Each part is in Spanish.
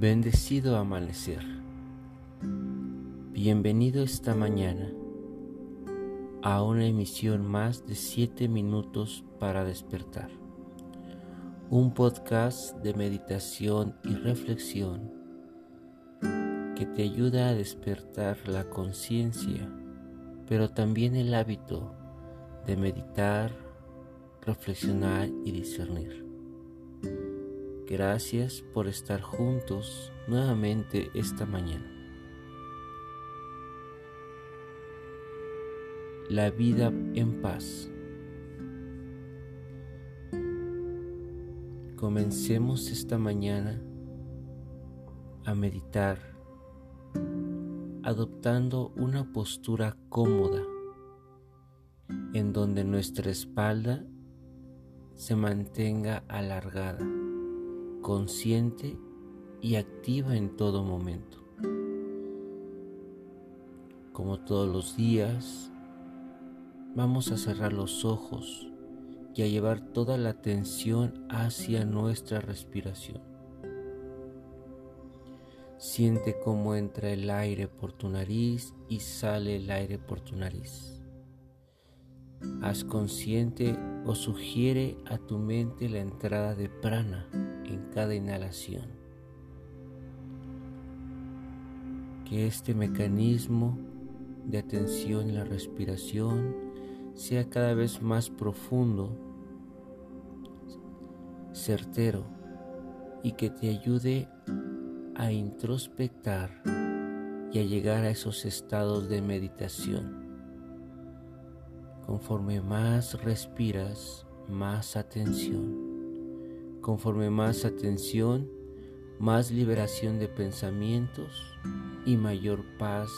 Bendecido amanecer. Bienvenido esta mañana a una emisión más de 7 minutos para despertar. Un podcast de meditación y reflexión que te ayuda a despertar la conciencia, pero también el hábito de meditar, reflexionar y discernir. Gracias por estar juntos nuevamente esta mañana. La vida en paz. Comencemos esta mañana a meditar adoptando una postura cómoda en donde nuestra espalda se mantenga alargada consciente y activa en todo momento. Como todos los días, vamos a cerrar los ojos y a llevar toda la atención hacia nuestra respiración. Siente cómo entra el aire por tu nariz y sale el aire por tu nariz. Haz consciente o sugiere a tu mente la entrada de prana en cada inhalación. Que este mecanismo de atención en la respiración sea cada vez más profundo, certero y que te ayude a introspectar y a llegar a esos estados de meditación. Conforme más respiras, más atención. Conforme más atención, más liberación de pensamientos y mayor paz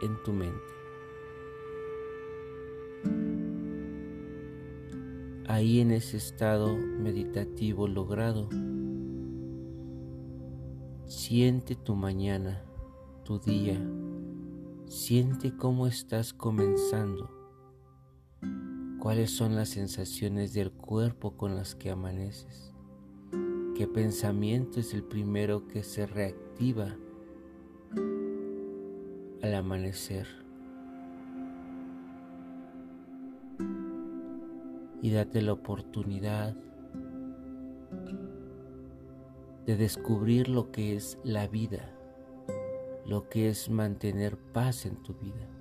en tu mente. Ahí en ese estado meditativo logrado, siente tu mañana, tu día, siente cómo estás comenzando cuáles son las sensaciones del cuerpo con las que amaneces, qué pensamiento es el primero que se reactiva al amanecer. Y date la oportunidad de descubrir lo que es la vida, lo que es mantener paz en tu vida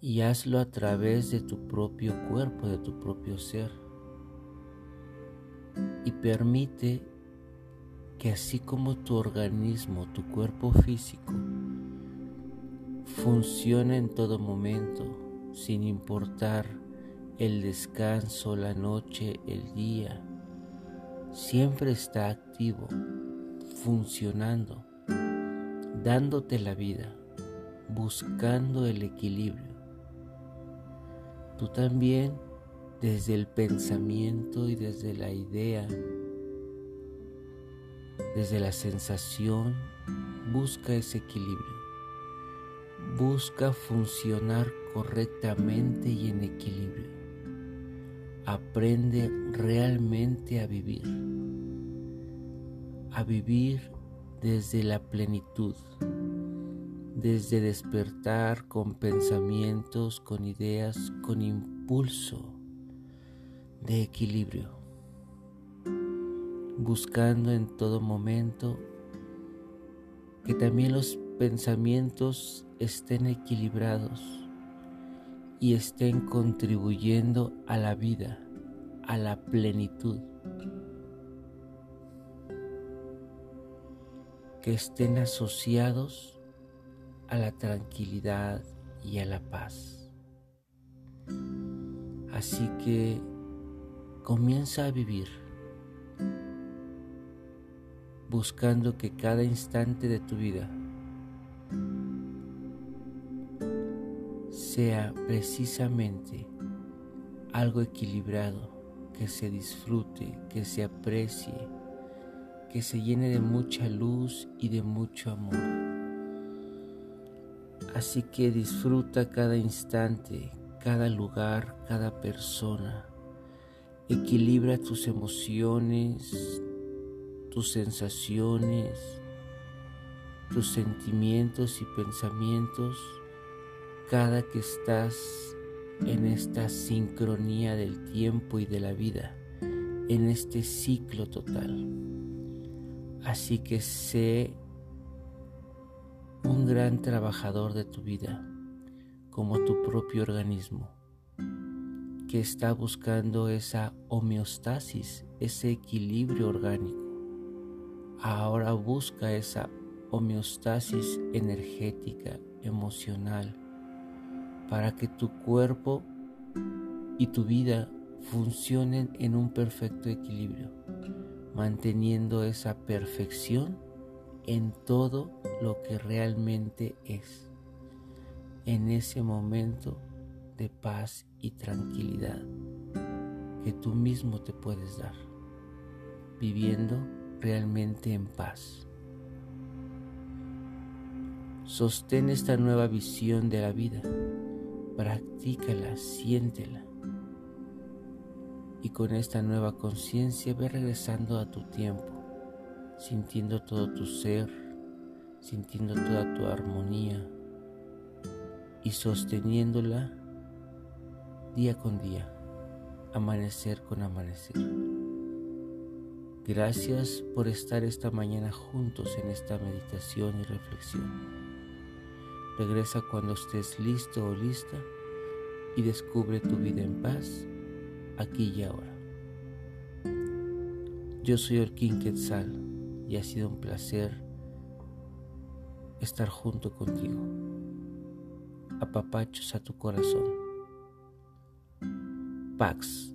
y hazlo a través de tu propio cuerpo, de tu propio ser. Y permite que así como tu organismo, tu cuerpo físico, funcione en todo momento, sin importar el descanso, la noche, el día, siempre está activo, funcionando, dándote la vida, buscando el equilibrio Tú también desde el pensamiento y desde la idea, desde la sensación, busca ese equilibrio. Busca funcionar correctamente y en equilibrio. Aprende realmente a vivir. A vivir desde la plenitud desde despertar con pensamientos, con ideas, con impulso de equilibrio, buscando en todo momento que también los pensamientos estén equilibrados y estén contribuyendo a la vida, a la plenitud. Que estén asociados a la tranquilidad y a la paz. Así que comienza a vivir buscando que cada instante de tu vida sea precisamente algo equilibrado, que se disfrute, que se aprecie, que se llene de mucha luz y de mucho amor. Así que disfruta cada instante, cada lugar, cada persona. Equilibra tus emociones, tus sensaciones, tus sentimientos y pensamientos cada que estás en esta sincronía del tiempo y de la vida, en este ciclo total. Así que sé un gran trabajador de tu vida, como tu propio organismo, que está buscando esa homeostasis, ese equilibrio orgánico. Ahora busca esa homeostasis energética, emocional, para que tu cuerpo y tu vida funcionen en un perfecto equilibrio, manteniendo esa perfección en todo lo que realmente es, en ese momento de paz y tranquilidad que tú mismo te puedes dar, viviendo realmente en paz. Sostén esta nueva visión de la vida, practícala, siéntela. Y con esta nueva conciencia ve regresando a tu tiempo, sintiendo todo tu ser, sintiendo toda tu armonía y sosteniéndola día con día, amanecer con amanecer. Gracias por estar esta mañana juntos en esta meditación y reflexión. Regresa cuando estés listo o lista y descubre tu vida en paz aquí y ahora. Yo soy Orquín Quetzal y ha sido un placer estar junto contigo. Apapachos a tu corazón. Pax